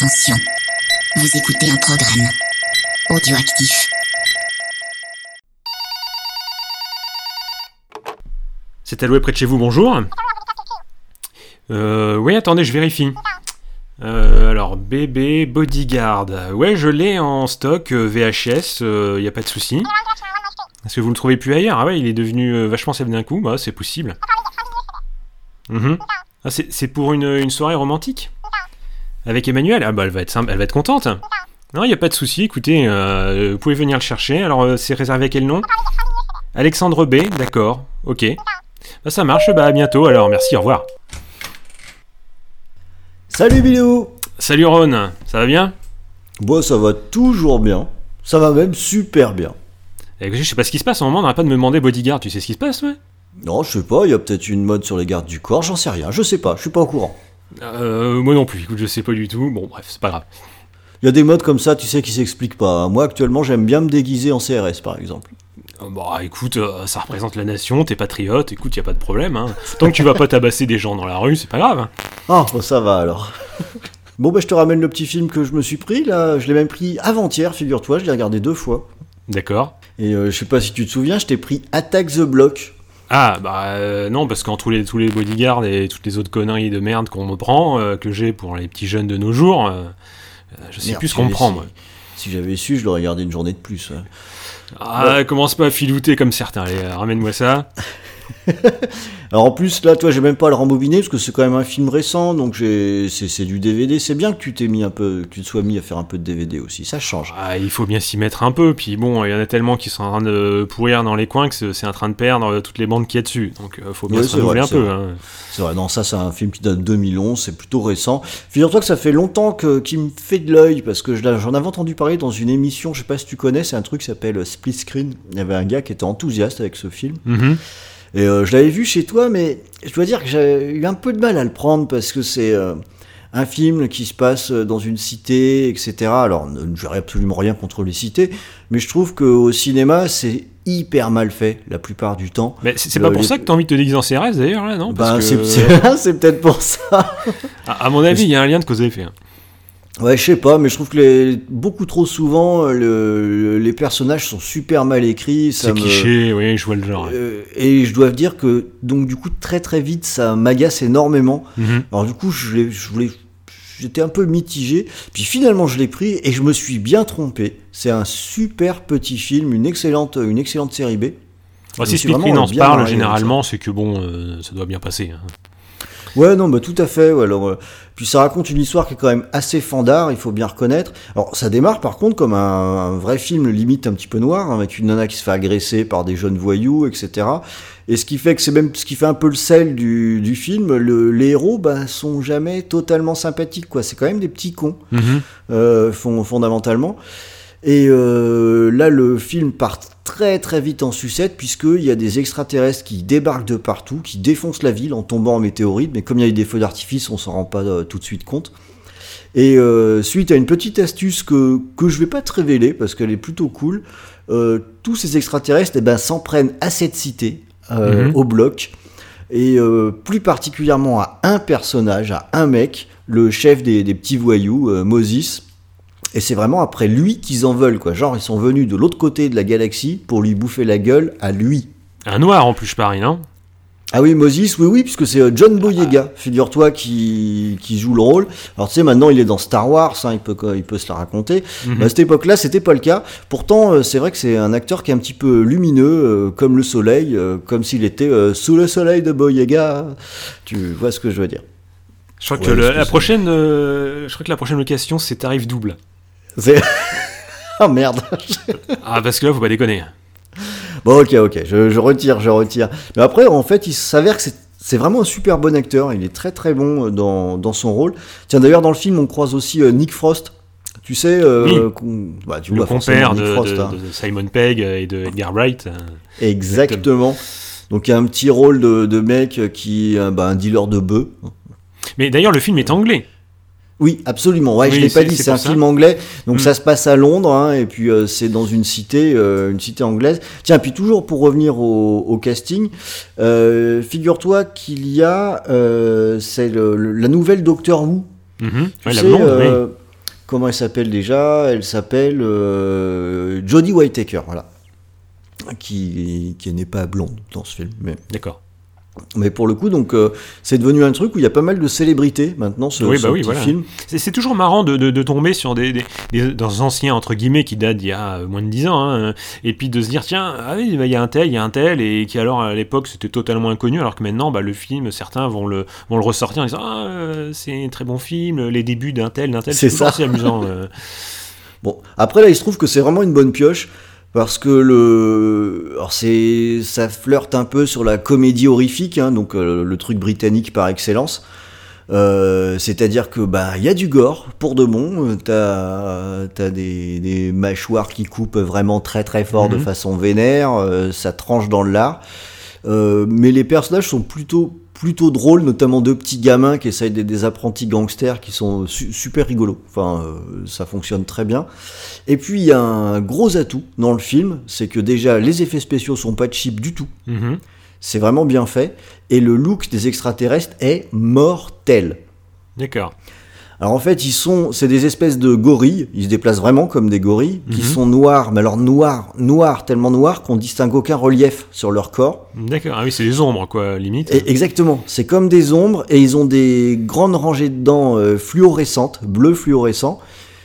Attention, vous écoutez un programme audioactif. C'est alloué près de chez vous, bonjour. Euh, oui, attendez, je vérifie. Euh, alors, bébé bodyguard. Ouais, je l'ai en stock, euh, VHS, il y a pas de souci. Est-ce que vous le trouvez plus ailleurs? Ah ouais, il est devenu vachement célèbre d'un coup, bah c'est possible. Mhm. Ah, c'est pour une soirée romantique? Avec Emmanuel. Ah bah elle va être, sympa- elle va être contente. Non, il n'y a pas de souci, écoutez, euh, vous pouvez venir le chercher. Alors, euh, c'est réservé à quel nom? Alexandre B, d'accord, ok. Bah ça marche, bah à bientôt. Alors, merci, au revoir. Salut Bilou. Salut Ron, ça va bien? Bon, ça va toujours bien. Ça va même super bien. Eh, Je sais pas ce qui se passe, en moment on n'arrête pas de me demander bodyguard, tu sais ce qui se passe, ouais? Non, je sais pas, il y a peut-être une mode sur les gardes du corps, j'en sais rien, je sais pas, je suis pas au courant. Euh, moi non plus, écoute, je sais pas du tout, bon bref, c'est pas grave. Il y a des modes comme ça, tu sais, qui s'expliquent pas. Moi, actuellement, j'aime bien me déguiser en CRS, par exemple. Euh, Bah écoute, euh, ça représente la nation, t'es patriote, écoute, y a pas de problème. Hein. Tant que tu vas pas tabasser des gens dans la rue, c'est pas grave. hein. Ah, bon, ça va alors. bon, bah, je te ramène le petit film que je me suis pris, là. Je l'ai même pris avant-hier, figure-toi, je l'ai regardé deux fois. D'accord. Et euh, je sais pas si tu te souviens, je t'ai pris Attack the Block. Ah bah euh, non, parce qu'en tous les, tous les bodyguards et toutes les autres conneries de merde qu'on me prend, euh, que j'ai pour les petits jeunes de nos jours, euh, je sais Merde, plus ce qu'on me prend moi. Si j'avais su, je l'aurais gardé une journée de plus. Ah, commence pas à filouter comme certains, allez, ramène-moi ça. Alors en plus, là, toi, j'ai même pas à le rembobiner parce que c'est quand même un film récent, donc c'est, du DVD. C'est bien que tu t'es mis un peu, que tu te sois mis à faire un peu de DVD aussi. Ça change. Ah, il faut bien s'y mettre un peu, puis bon, il y en a tellement qui sont en train de pourrir dans les coins que c'est en train de perdre euh, toutes les bandes qu'il y a dessus. Donc euh, faut bien Ouais, se renouveler un peu. hein. C'est vrai. Non, ça, c'est un film qui date de 2011. C'est plutôt récent. Figure-toi que ça fait longtemps qu'il me fait de l'œil parce que j'en avais entendu parler dans une émission. Je sais pas si tu connais. C'est un truc qui s'appelle Split Screen. Il y avait un gars qui était enthousiaste avec ce film. Mhm. Et euh, je l'avais vu chez toi, mais je dois dire que j'ai eu un peu de mal à le prendre parce que c'est euh, un film qui se passe euh, dans une cité, etc. Alors, ne- j'aurais absolument rien contre les cités, mais je trouve qu'au cinéma, c'est hyper mal fait la plupart du temps. Mais c'est pas pour les- ça que t'as envie de te déguiser en CRS d'ailleurs, là, non? Parce Ben, que- c'est peut-être pour ça. À, à mon avis, il y a un lien de cause à effet. hein. Ouais, je sais pas, mais je trouve que les, beaucoup trop souvent, euh, le- les personnages sont super mal écrits. C'est cliché, oui, je vois le genre. Euh, et je dois dire que, donc, du coup, très très vite, ça m'agace énormément. Mhm. Alors du coup, je, l'ai- je voulais, j'étais un peu mitigé. Puis finalement, je l'ai pris et je me suis bien trompé. C'est un super petit film, une excellente, une excellente série B. Bah, si Split en se parle, généralement, c'est que bon, euh, ça doit bien passer. hein. Ouais, non, bah tout à fait. ouais, alors, euh, puis ça raconte une histoire qui est quand même assez fandard, il faut bien reconnaître. Alors ça démarre par contre comme un, un vrai film limite un petit peu noir, hein, avec une nana qui se fait agresser par des jeunes voyous, etc. Et ce qui fait que c'est même ce qui fait un peu le sel du, du film. Le, les héros, bah, sont jamais totalement sympathiques, quoi. C'est quand même des petits cons. Mhm. euh, fond- fondamentalement. Et euh, là, le film part très très vite en sucette, puisqu'il y a des extraterrestres qui débarquent de partout, qui défoncent la ville en tombant en météorite, mais comme il y a eu des feux d'artifice, on s'en rend pas euh, tout de suite compte. Et euh, suite à une petite astuce que, que je vais pas te révéler, parce qu'elle est plutôt cool, euh, tous ces extraterrestres eh ben, s'en prennent à cette cité, euh, Mhm. au bloc, et euh, plus particulièrement à un personnage, à un mec, le chef des, des petits voyous, Moses. Et c'est vraiment après lui qu'ils en veulent, quoi. Genre, ils sont venus de l'autre côté de la galaxie pour lui bouffer la gueule à lui. Un noir en plus, je parie, non? Ah oui, Moses, oui, oui, puisque c'est euh, John Boyega, figure-toi, qui, qui joue le rôle. Alors, tu sais, maintenant, il est dans Star Wars, hein, il, peut, il peut se la raconter. Mhm. Mais à cette époque-là, c'était pas le cas. Pourtant, euh, c'est vrai que c'est un acteur qui est un petit peu lumineux, euh, comme le soleil, euh, comme s'il était euh, sous le soleil de Boyega. Tu vois ce que je veux dire? Je crois Ouais, que le- la prochaine, euh, je crois que la prochaine location, c'est tarif double. C'est... oh merde Ah, parce que là, faut pas déconner. Bon, ok, ok, je, je retire, je retire. Mais après, en fait, il s'avère que c'est, c'est vraiment un super bon acteur. Il est très très bon euh, dans, dans son rôle. Tiens, d'ailleurs, dans le film, on croise aussi euh, Nick Frost. Tu sais, euh, Oui. bah, tu le vois compère forcément de, Nick Frost. de- hein. de Simon Pegg et de Edgar Wright. euh. Exactement. Donc, il y a un petit rôle de, de mec qui est euh, bah, un dealer de bœufs. Mais d'ailleurs, le film est anglais. Oui, absolument. Ouais, Oui, je l'ai pas dit. c'est un ça. film anglais, donc Mm. ça se passe à Londres, hein, et puis euh, c'est dans une cité, euh, une cité anglaise. Tiens, puis toujours pour revenir au, au casting, euh, figure-toi qu'il y a, c'est la nouvelle Doctor Who. Mhm. Tu Ouais, la sais, blonde, comment elle s'appelle déjà? Elle s'appelle Jodie Whittaker, voilà. Qui, qui n'est pas blonde dans ce film. Mais, D'accord. Mais pour le coup, donc, euh, c'est devenu un truc où il y a pas mal de célébrités maintenant, ce, Oui, ce bah oui, petit voilà. film. C'est c'est toujours marrant de, de- de tomber sur des, des, des- dans anciens entre guillemets qui datent d'il y a euh, moins de 10 ans, hein, et puis de se dire tiens, ah oui, bah, il y a un tel, il y a un tel, et qui alors à l'époque c'était totalement inconnu, alors que maintenant bah, le film, certains vont le, vont le ressortir en disant ah, euh, c'est un très bon film, les débuts d'un tel, d'un tel, C'est ça. assez amusant. euh. Bon, après là, il se trouve que c'est vraiment une bonne pioche parce que le, alors c'est, ça flirte un peu sur la comédie horrifique, hein, donc euh, le truc britannique par excellence. Euh, c'est-à-dire que bah il y a du gore pour de bon. T'as t'as des, des mâchoires qui coupent vraiment très très fort de Mhm. façon vénère. euh, ça tranche dans le lard. Euh, mais les personnages sont plutôt plutôt drôles, notamment deux petits gamins qui essayent des, des apprentis gangsters qui sont su- super rigolos. Enfin, euh, ça fonctionne très bien. Et puis il y a un gros atout dans le film, c'est que déjà les effets spéciaux sont pas cheap du tout. Mhm. C'est vraiment bien fait. Et le look des extraterrestres est mortel. D'accord. Alors en fait, ils sont, c'est des espèces de gorilles. Ils se déplacent vraiment comme des gorilles, qui Mhm. sont noirs, mais alors noirs, noirs, tellement noirs qu'on distingue aucun relief sur leur corps. D'accord. Ah oui, c'est des ombres quoi, limite. Et exactement, c'est comme des ombres et ils ont des grandes rangées de dents euh, fluorescentes, bleu fluorescent,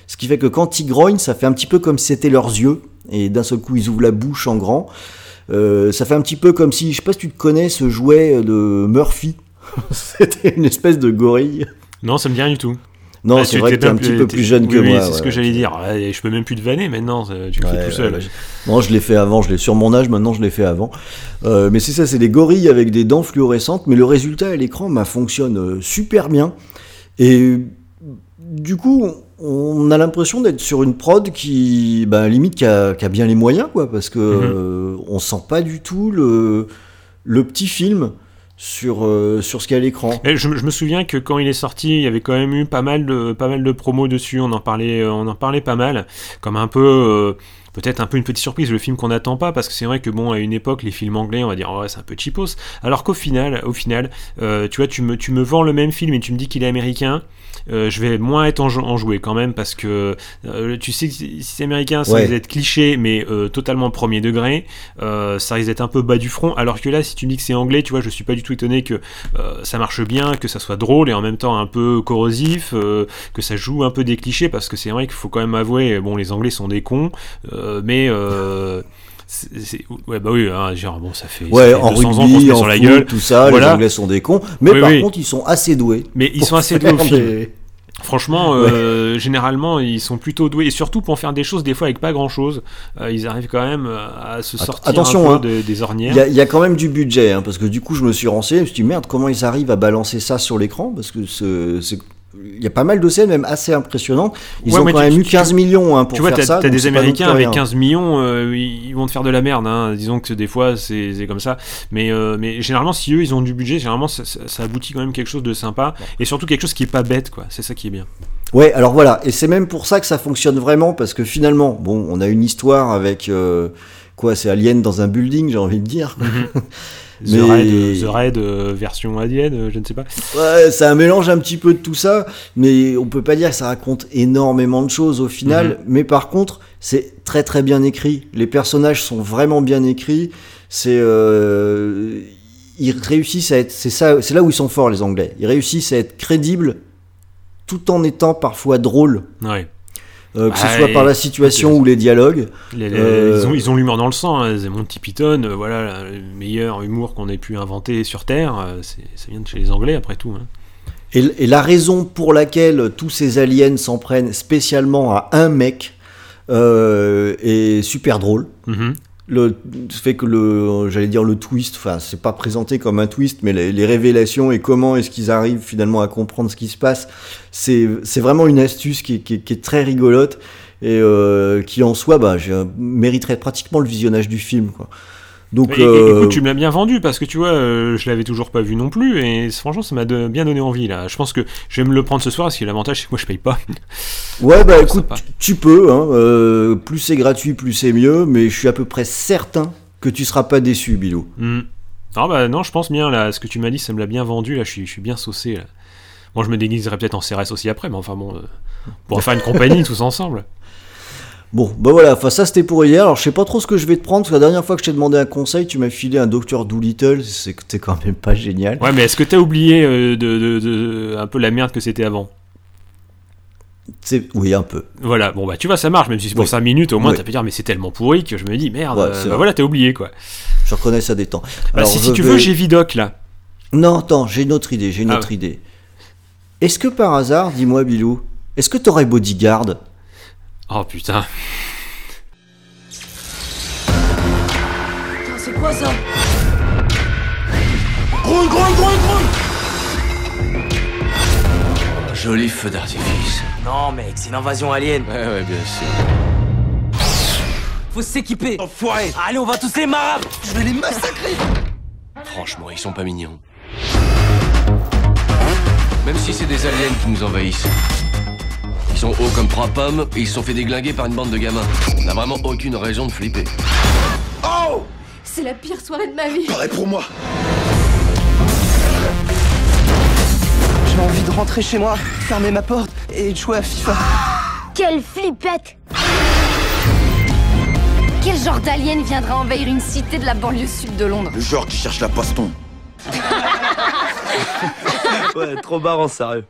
ce qui fait que quand ils grognent, ça fait un petit peu comme si c'était leurs yeux et d'un seul coup ils ouvrent la bouche en grand. Euh, ça fait un petit peu comme si, je sais pas si tu te connais ce jouet de Murphy. c'était une espèce de gorille. Non, ça me dit rien du tout. Non, Ah, c'est vrai que t'es un petit peu plus jeune que oui, moi. Oui, c'est ce que ouais. j'allais dire. Ouais, je peux même plus te vanner maintenant, tu le fais tout seul. Non, je l'ai fait avant, je l'ai sur mon âge, maintenant je l'ai fait avant. Euh, mais c'est ça, c'est des gorilles avec des dents fluorescentes, mais le résultat à l'écran bah, fonctionne euh, super bien. Et du coup, on a l'impression d'être sur une prod qui, bah, limite, qui a, qui a bien les moyens, quoi, parce que euh, on sent pas du tout le, le petit film sur, euh, sur ce qu'il y a à l'écran. Je me souviens que quand il est sorti, il y avait quand même eu pas mal de, pas mal de promos dessus. On en parlait, euh, on en parlait pas mal, comme un peu, euh, peut-être un peu une petite surprise, le film qu'on n'attend pas, parce que c'est vrai que bon, à une époque, les films anglais, on va dire, oh, ouais, c'est un peu cheapos. Alors qu'au final, au final, euh, tu vois, tu me, tu me vends le même film et tu me dis qu'il est américain. euh, je vais moins être enjou- enjoué quand même parce que euh, tu sais que si c'est américain ça Ouais. risque d'être cliché mais totalement premier degré ça risque d'être un peu bas du front alors que là si tu me dis que c'est anglais tu vois je suis pas du tout étonné que ça marche bien, que ça soit drôle et en même temps un peu corrosif, que ça joue un peu des clichés parce que c'est vrai qu'il faut quand même avouer, bon les Anglais sont des cons, euh, mais euh, c'est- ouais bah oui, hein, genre bon ça fait, ça Ouais, fait en 200 ans qu'on se rugby, met en sur la foot, gueule, tout ça, Voilà. les Anglais sont des cons, mais Oui, par oui. contre ils sont assez doués. mais ils sont assez doués au film. Franchement, euh, généralement, ils sont plutôt doués et surtout pour faire des choses des fois avec pas grand chose. ils arrivent quand même à se sortir attention, un hein. de- des ornières. il y a quand même du budget, hein, parce que du coup, je me suis renseigné, je me suis dit, merde, comment ils arrivent à balancer ça sur l'écran? Parce que ce- c'est- il y a pas mal de scènes, même assez impressionnantes. Ils Ouais, ont quand tu- même eu tu- 15 millions hein, pour tu vois, faire t'as ça. donc des Américains avec rien. 15 millions, euh, ils vont te faire de la merde. Hein. Disons que des fois, c'est comme ça. Mais, euh, mais généralement, si eux, ils ont du budget, généralement, ça, ça- ça aboutit quand même quelque chose de sympa. Et surtout quelque chose qui est pas bête, quoi. C'est ça qui est bien. Ouais, alors voilà, et c'est même pour ça que ça fonctionne vraiment, parce que finalement, bon, on a une histoire avec. euh, quoi, c'est Alien dans un building, j'ai envie de dire. The Mais- Raid, euh, The Raid, euh, version Alien, euh, je ne sais pas. Ouais, c'est un mélange un petit peu de tout ça, mais on peut pas dire que ça raconte énormément de choses au final. Mhm. Mais par contre, c'est très très bien écrit. Les personnages sont vraiment bien écrits. C'est euh, ils réussissent à être. C'est ça, c'est là où ils sont forts les Anglais. Ils réussissent à être crédibles, tout en étant parfois drôles. Ouais. Euh, que ce Ouais, soit par la situation ou les dialogues. Les- les- Euh, Ils ont ils ont l'humour dans le sang. Hein. C'est Monty Python, euh, voilà, le meilleur humour qu'on ait pu inventer sur Terre. euh, ça vient de chez les Anglais, après tout. hein. Et, et la raison pour laquelle tous ces aliens s'en prennent spécialement à un mec est super drôle. Mhm. Le fait que le j'allais dire le twist enfin c'est pas présenté comme un twist mais les, révélations et comment est-ce qu'ils arrivent finalement à comprendre ce qui se passe c'est c'est vraiment une astuce qui, est- qui qui est très rigolote et euh, qui en soi bah mériterait pratiquement le visionnage du film quoi donc Et- et- euh, écoute, tu me l'as bien vendu parce que tu vois, euh, je l'avais toujours pas vu non plus et franchement, ça m'a de- bien donné envie là. Je pense que je vais me le prendre ce soir parce que l'avantage c'est que moi je paye pas. ouais bah écoute tu, peux hein, euh, plus c'est gratuit plus c'est mieux mais je suis à peu près certain que tu seras pas déçu Bilou Hmm. Non, bah non, je pense bien là. Ce que tu m'as dit, ça me l'a bien vendu là. Je suis, je suis bien saucé là. Moi, je me déguiserai peut-être en CRS aussi après, mais enfin bon, on pourra faire une compagnie tous ensemble. Bon, bah voilà, enfin ça c'était pour hier. Alors je sais pas trop ce que je vais te prendre, parce que la dernière fois que je t'ai demandé un conseil, tu m'as filé un Docteur Doolittle, c'était quand même pas génial. Ouais, mais est-ce que t'as oublié euh, de, de- de- un peu la merde que c'était avant? C'est- Oui, un peu. Voilà, bon bah tu vois, ça marche, même si c'est pour Oui. 5 minutes, au moins Oui. t'as pu dire, mais c'est tellement pourri que je me dis, merde, Ouais, euh, bah voilà, t'as oublié quoi. Je reconnais ça des temps. Bah, Alors, si, tu vais- veux, j'ai Vidoc là. Non, attends, j'ai une autre idée, j'ai une Ah autre idée. Est-ce que par hasard, dis-moi Bilou, est-ce que t'aurais Bodyguard? Oh putain. Putain, c'est quoi ça Joli feu d'artifice. Non mec, c'est une invasion alien. Ouais, ouais, bien sûr. Faut s'équiper. Enfoiré. Allez, on va tous les marabres. Je vais les massacrer. Franchement, ils sont pas mignons. Même si c'est des aliens qui nous envahissent. Ils sont hauts comme trois pommes et ils se sont fait déglinguer par une bande de gamins. On n'a vraiment aucune raison de flipper. C'est la pire soirée de ma vie. J'ai envie de rentrer chez moi, fermer ma porte et de jouer à FIFA. Quelle flippette Quel genre d'alien viendra envahir une cité de la banlieue sud de Londres? Le genre qui cherche la baston. Ouais, trop marrant, sérieux.